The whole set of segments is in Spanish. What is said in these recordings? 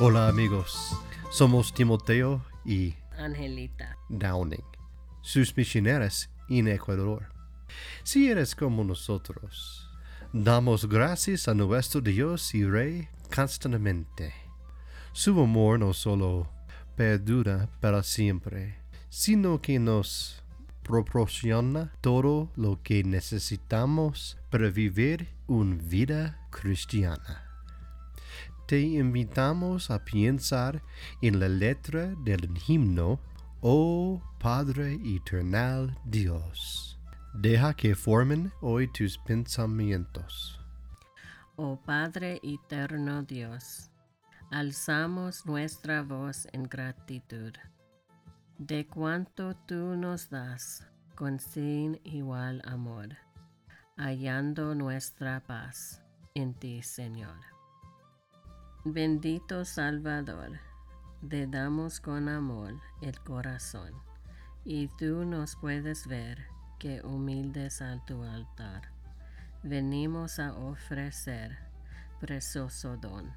Hola amigos, somos Timoteo y Angelita. Downing, sus misioneros en Ecuador. Si eres como nosotros, damos gracias a nuestro Dios y Rey constantemente. Su amor no solo perdura para siempre, sino que nos proporciona todo lo que necesitamos para vivir una vida cristiana. Te invitamos a pensar en la letra del himno Oh Padre Eternal Dios. Deja que formen hoy tus pensamientos. Oh Padre eterno Dios, alzamos nuestra voz en gratitud de cuanto tú nos das con sin igual amor, hallando nuestra paz en ti, Señor. Bendito Salvador, te damos con amor el corazón, y tú nos puedes ver que humildes a tu altar. Venimos a ofrecer precioso don.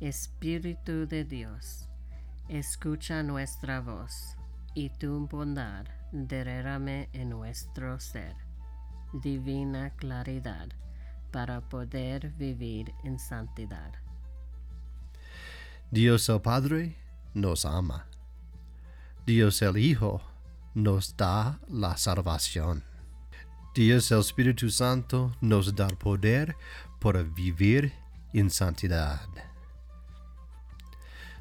Espíritu de Dios, escucha nuestra voz, y tu bondad derrame en nuestro ser divina claridad para poder vivir en santidad. Dios el Padre nos ama. Dios el Hijo nos da la salvación. Dios el Espíritu Santo nos da poder para vivir en santidad.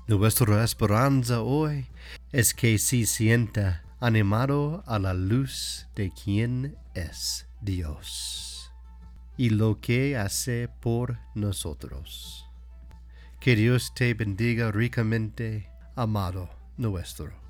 Nuestra esperanza hoy es que se sienta animado a la luz de quien es Dios y lo que hace por nosotros. Que Dios te bendiga ricamente, amado nuestro.